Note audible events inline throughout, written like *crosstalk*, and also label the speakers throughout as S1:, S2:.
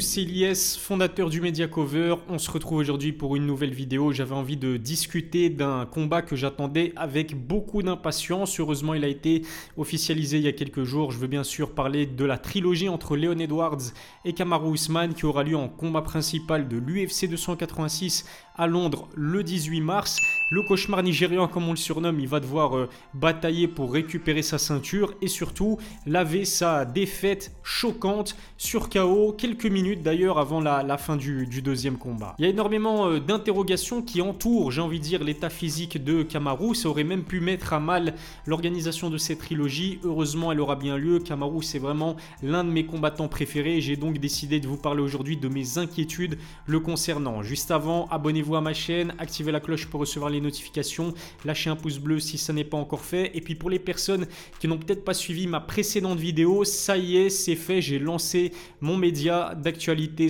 S1: c'est Lies, fondateur du Media Cover. On se retrouve aujourd'hui pour une nouvelle vidéo. J'avais envie de discuter d'un combat que j'attendais avec beaucoup d'impatience. Heureusement, il a été officialisé il y a quelques jours. Je veux bien sûr parler de la trilogie entre Leon Edwards et Kamaru Usman qui aura lieu en combat principal de l'UFC 286 à Londres le 18 mars. Le cauchemar nigérian, comme on le surnomme, il va devoir euh, batailler pour récupérer sa ceinture et surtout laver sa défaite choquante sur KO, quelques minutes d'ailleurs avant la, fin du, deuxième combat. Il y a énormément euh, d'interrogations qui entourent, j'ai envie de dire, l'état physique de Kamaru. Ça aurait même pu mettre à mal l'organisation de cette trilogie. Heureusement, elle aura bien lieu. Kamaru, c'est vraiment l'un de mes combattants préférés. J'ai donc décidé de vous parler aujourd'hui de mes inquiétudes le concernant. Juste avant, abonnez-vous à ma chaîne, activez la cloche pour recevoir les notifications, lâchez un pouce bleu si ça n'est pas encore fait. Et puis pour les personnes qui n'ont peut-être pas suivi ma précédente vidéo, ça y est, c'est fait, j'ai lancé mon média d'actualité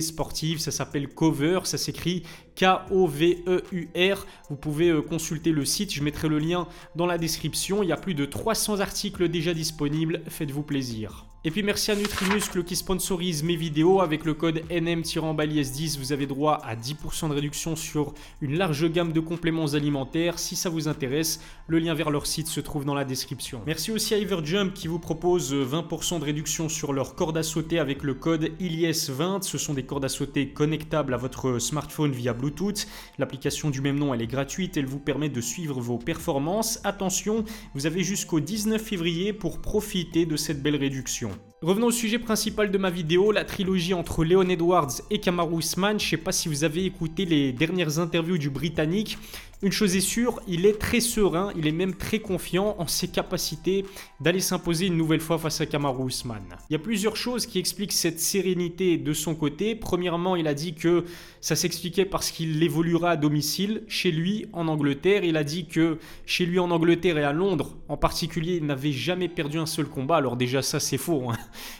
S1: sportive, ça s'appelle Cover, ça s'écrit K-O-V-E-U-R. Vous pouvez euh, consulter le site, je mettrai le lien dans la description. Il y a plus de 300 articles déjà disponibles, faites-vous plaisir. Et puis merci à Nutrimuscle qui sponsorise mes vidéos. Avec le code NM-10, vous avez droit à 10% de réduction sur une large gamme de compléments alimentaires. Si ça vous intéresse, le lien vers leur site se trouve dans la description. Merci aussi à Everjump qui vous propose 20% de réduction sur leur corde à sauter avec le code ILIES20. Ce sont des cordes à sauter connectables à votre smartphone via Bluetooth. L'application du même nom, elle est gratuite. Elle vous permet de suivre vos performances. Attention, vous avez jusqu'au 19 février pour profiter de cette belle réduction. Revenons au sujet principal de ma vidéo, la trilogie entre Leon Edwards et Kamaru Usman. Je ne sais pas si vous avez écouté les dernières interviews du Britannique. Une chose est sûre, il est très serein, il est même très confiant en ses capacités d'aller s'imposer une nouvelle fois face à Kamaru Usman. Il y a plusieurs choses qui expliquent cette sérénité de son côté. Premièrement, il a dit que ça s'expliquait parce qu'il évoluera à domicile chez lui en Angleterre. Il a dit que chez lui en Angleterre et à Londres en particulier, il n'avait jamais perdu un seul combat. Alors déjà ça c'est faux. Hein.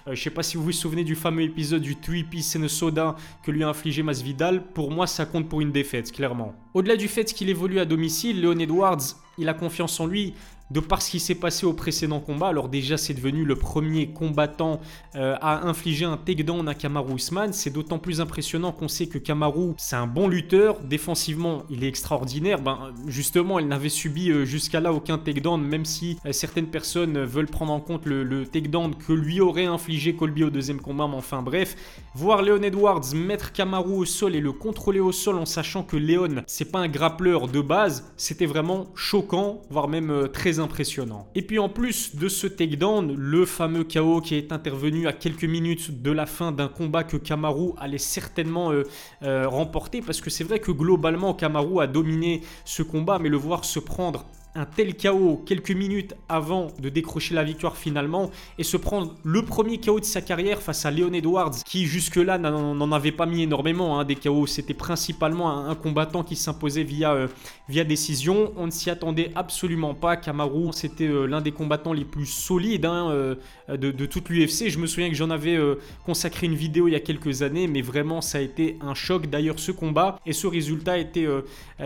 S1: Euh, je ne sais pas si vous vous souvenez du fameux épisode du Three Piece and Soda que lui a infligé Masvidal. Pour moi, ça compte pour une défaite, clairement. Au-delà du fait qu'il évolue à domicile, Leon Edwards, il a confiance en lui de par ce qui s'est passé au précédent combat. Alors déjà, c'est devenu le premier combattant euh, à infliger un takedown à Kamaru Usman. C'est d'autant plus impressionnant qu'on sait que Kamaru, c'est un bon lutteur. Défensivement, il est extraordinaire. Ben, justement, il n'avait subi euh, jusqu'à là aucun takedown, même si euh, certaines personnes veulent prendre en compte le, le takedown que lui aurait infligé Colby au deuxième combat. Mais enfin bref, voir Leon Edwards mettre Kamaru au sol et le contrôler au sol en sachant que Leon, c'est pas un grappleur de base, c'était vraiment choquant, voire même très impressionnant. Et puis en plus de ce takedown, le fameux KO qui est intervenu à quelques minutes de la fin d'un combat que Kamaru allait certainement euh, euh, remporter, parce que c'est vrai que globalement Kamaru a dominé ce combat, mais le voir se prendre un tel chaos quelques minutes avant de décrocher la victoire finalement et se prendre le premier chaos de sa carrière face à Leon Edwards qui jusque-là n'en avait pas mis énormément hein, des chaos. C'était principalement un, combattant qui s'imposait via, euh, via décision. On ne s'y attendait absolument pas. Kamaru, c'était euh, l'un des combattants les plus solides hein, euh, de, de, toute l'UFC. Je me souviens que j'en avais consacré une vidéo il y a quelques années, mais vraiment ça a été un choc. D'ailleurs, ce combat et ce résultat a été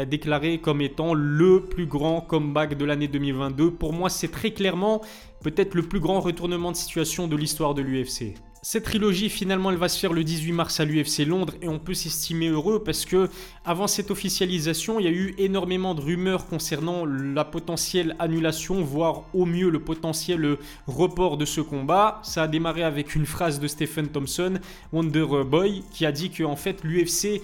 S1: déclaré comme étant le plus grand combat de l'année 2022. Pour moi, c'est très clairement peut-être le plus grand retournement de situation de l'histoire de l'UFC. Cette trilogie, finalement, elle va se faire le 18 mars à l'UFC Londres et on peut s'estimer heureux parce que avant cette officialisation, il y a eu énormément de rumeurs concernant la potentielle annulation, voire au mieux le potentiel report de ce combat. Ça a démarré avec une phrase de Stephen Thompson, Wonder Boy, qui a dit que en fait l'UFC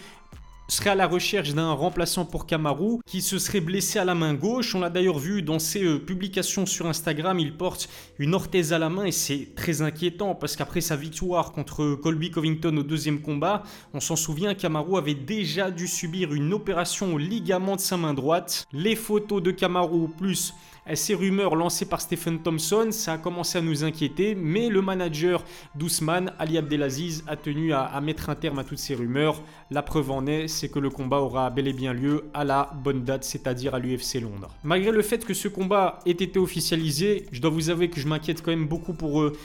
S1: serait à la recherche d'un remplaçant pour Kamaru qui se serait blessé à la main gauche. On l'a d'ailleurs vu dans ses euh, publications sur Instagram, il porte une orthèse à la main et c'est très inquiétant parce qu'après sa victoire contre Colby Covington au deuxième combat, on s'en souvient, Kamaru avait déjà dû subir une opération au ligament de sa main droite. Les photos de Kamaru plus ces rumeurs lancées par Stephen Thompson, ça a commencé à nous inquiéter, mais le manager d'Ousmane, Ali Abdelaziz, a tenu à, mettre un terme à toutes ces rumeurs. La preuve en est, c'est que le combat aura bel et bien lieu à la bonne date, c'est-à-dire à, l'UFC Londres. Malgré le fait que ce combat ait été officialisé, je dois vous avouer que je m'inquiète quand même beaucoup pour euh,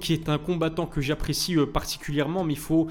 S1: qui est un combattant que j'apprécie euh, particulièrement, mais il faut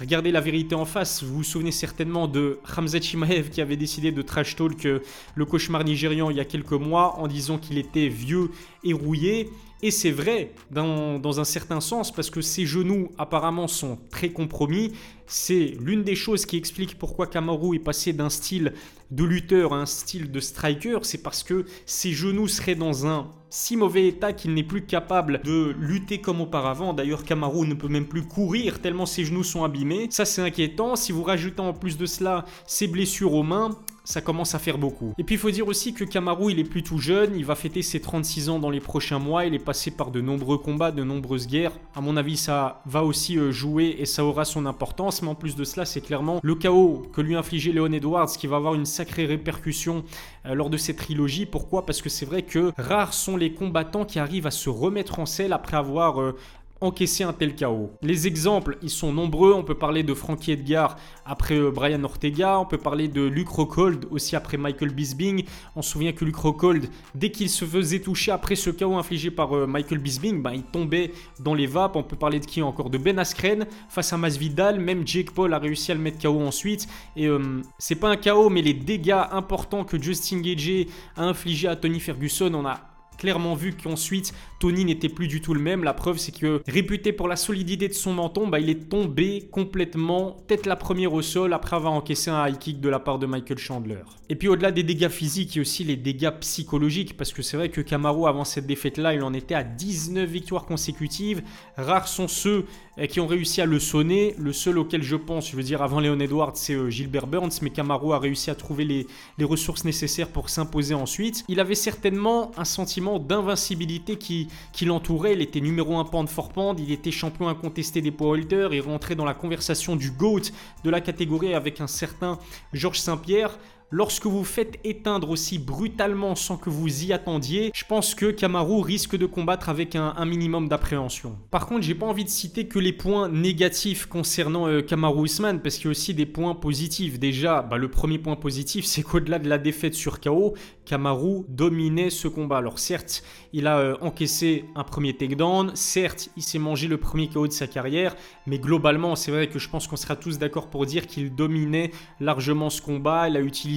S1: Regardez la vérité en face. Vous vous souvenez certainement de Ramzat Chimaev qui avait décidé de trash talk le cauchemar nigérian il y a quelques mois en disant qu'il était vieux et rouillé. Et c'est vrai dans, un certain sens parce que ses genoux apparemment sont très compromis. C'est l'une des choses qui explique pourquoi Kamaru est passé d'un style de lutteur à un style de striker. C'est parce que ses genoux seraient dans un si mauvais état qu'il n'est plus capable de lutter comme auparavant. D'ailleurs, Kamaru ne peut même plus courir tellement ses genoux sont abîmés. Ça, c'est inquiétant. Si vous rajoutez en plus de cela ses blessures aux mains, ça commence à faire beaucoup. Et puis il faut dire aussi que Kamaru, il est plus tout jeune, il va fêter ses 36 ans dans les prochains mois, il est passé par de nombreux combats, de nombreuses guerres. À mon avis, ça va aussi euh, jouer et ça aura son importance, mais en plus de cela, c'est clairement le chaos que lui infligeait Leon Edwards qui va avoir une sacrée répercussion euh, lors de cette trilogie. Pourquoi? Parce que c'est vrai que rares sont les combattants qui arrivent à se remettre en selle après avoir euh, encaisser un tel chaos. Les exemples, ils sont nombreux. On peut parler de Frankie Edgar après euh, Brian Ortega. On peut parler de Luke Rockhold aussi après Michael Bisbing. On se souvient que Luke Rockhold, dès qu'il se faisait toucher après ce chaos infligé par euh, Michael Bisbing, ben, il tombait dans les vapes. On peut parler de qui encore? De Ben Askren face à Masvidal. Même Jake Paul a réussi à le mettre KO ensuite. Et euh, c'est pas un chaos, mais les dégâts importants que Justin Gage a infligé à Tony Ferguson, on a clairement vu qu'ensuite Tony n'était plus du tout le même. La preuve, c'est que réputé pour la solidité de son menton, bah, il est tombé complètement, tête la première au sol, après avoir encaissé un high kick de la part de Michael Chandler. Et puis au-delà des dégâts physiques, il y a aussi les dégâts psychologiques, parce que c'est vrai que Camaro, avant cette défaite-là, il en était à 19 victoires consécutives. Rares sont ceux qui ont réussi à le sonner. Le seul auquel je pense, je veux dire, avant Léon Edwards, c'est euh, Gilbert Burns, mais Camaro a réussi à trouver les, ressources nécessaires pour s'imposer ensuite. Il avait certainement un sentiment d'invincibilité qui, l'entourait. Il était numéro 1 pound for il était champion incontesté des powerlifters, il rentrait dans la conversation du GOAT de la catégorie avec un certain Georges Saint-Pierre. Lorsque vous faites éteindre aussi brutalement sans que vous y attendiez, je pense que Kamaru risque de combattre avec un, minimum d'appréhension. Par contre, j'ai pas envie de citer que les points négatifs concernant euh, Kamaru Usman, parce qu'il y a aussi des points positifs. Déjà, bah, le premier point positif, *laughs* c'est qu'au-delà de la défaite sur KO, Kamaru dominait ce combat. Alors certes, il a euh, encaissé un premier takedown, certes, il s'est mangé le premier KO de sa carrière, mais globalement, c'est vrai que je pense qu'on sera tous d'accord pour dire qu'il dominait largement ce combat. Il a utilisé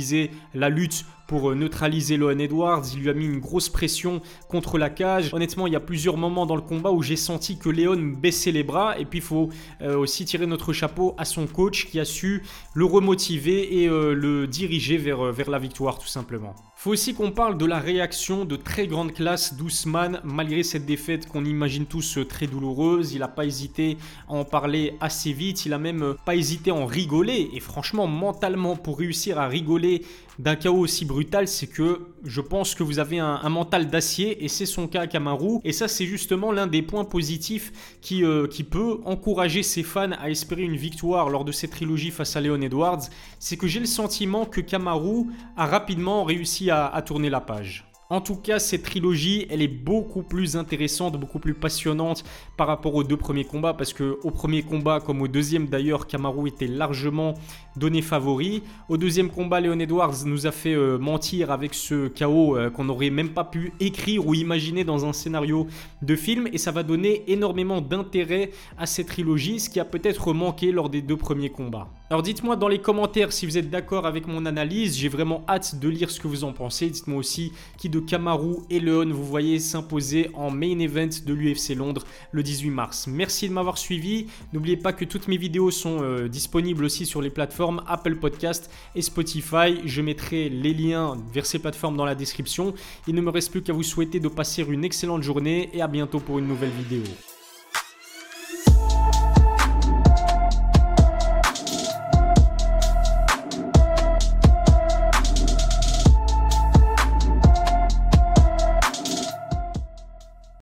S1: la lutte pour euh, neutraliser Lohan Edwards. Il lui a mis une grosse pression contre la cage. Honnêtement, il y a plusieurs moments dans le combat où j'ai senti que Léon baissait les bras. Et puis, il faut euh, aussi tirer notre chapeau à son coach qui a su le remotiver et euh, le diriger vers, la victoire, tout simplement. Faut aussi qu'on parle de la réaction de très grande classe d'Ousmane malgré cette défaite qu'on imagine tous très douloureuse. Il n'a pas hésité à en parler assez vite. Il a même pas hésité à en rigoler. Et franchement, mentalement, pour réussir à rigoler d'un chaos aussi brutal, c'est que je pense que vous avez un, mental d'acier et c'est son cas à Kamaru. Et ça, c'est justement l'un des points positifs qui, euh, qui peut encourager ses fans à espérer une victoire lors de cette trilogie face à Leon Edwards. C'est que j'ai le sentiment que Kamaru a rapidement réussi à tourner la page. En tout cas, cette trilogie, elle est beaucoup plus intéressante, beaucoup plus passionnante par rapport aux deux premiers combats, parce que au premier combat, comme au deuxième d'ailleurs, Kamaru était largement donné favori. Au deuxième combat, Leon Edwards nous a fait euh, mentir avec ce chaos euh, qu'on n'aurait même pas pu écrire ou imaginer dans un scénario de film, et ça va donner énormément d'intérêt à cette trilogie, ce qui a peut-être manqué lors des deux premiers combats. Alors dites-moi dans les commentaires si vous êtes d'accord avec mon analyse, j'ai vraiment hâte de lire ce que vous en pensez. Dites-moi aussi qui de et Leon vous voyez s'imposer en main event de l'UFC Londres le 18 mars. Merci de m'avoir suivi. N'oubliez pas que toutes mes vidéos sont euh, disponibles aussi sur les plateformes Apple Podcast et Spotify. Je mettrai les liens vers ces plateformes dans la description. Il ne me reste plus qu'à vous souhaiter de passer une excellente journée et à bientôt pour une nouvelle vidéo.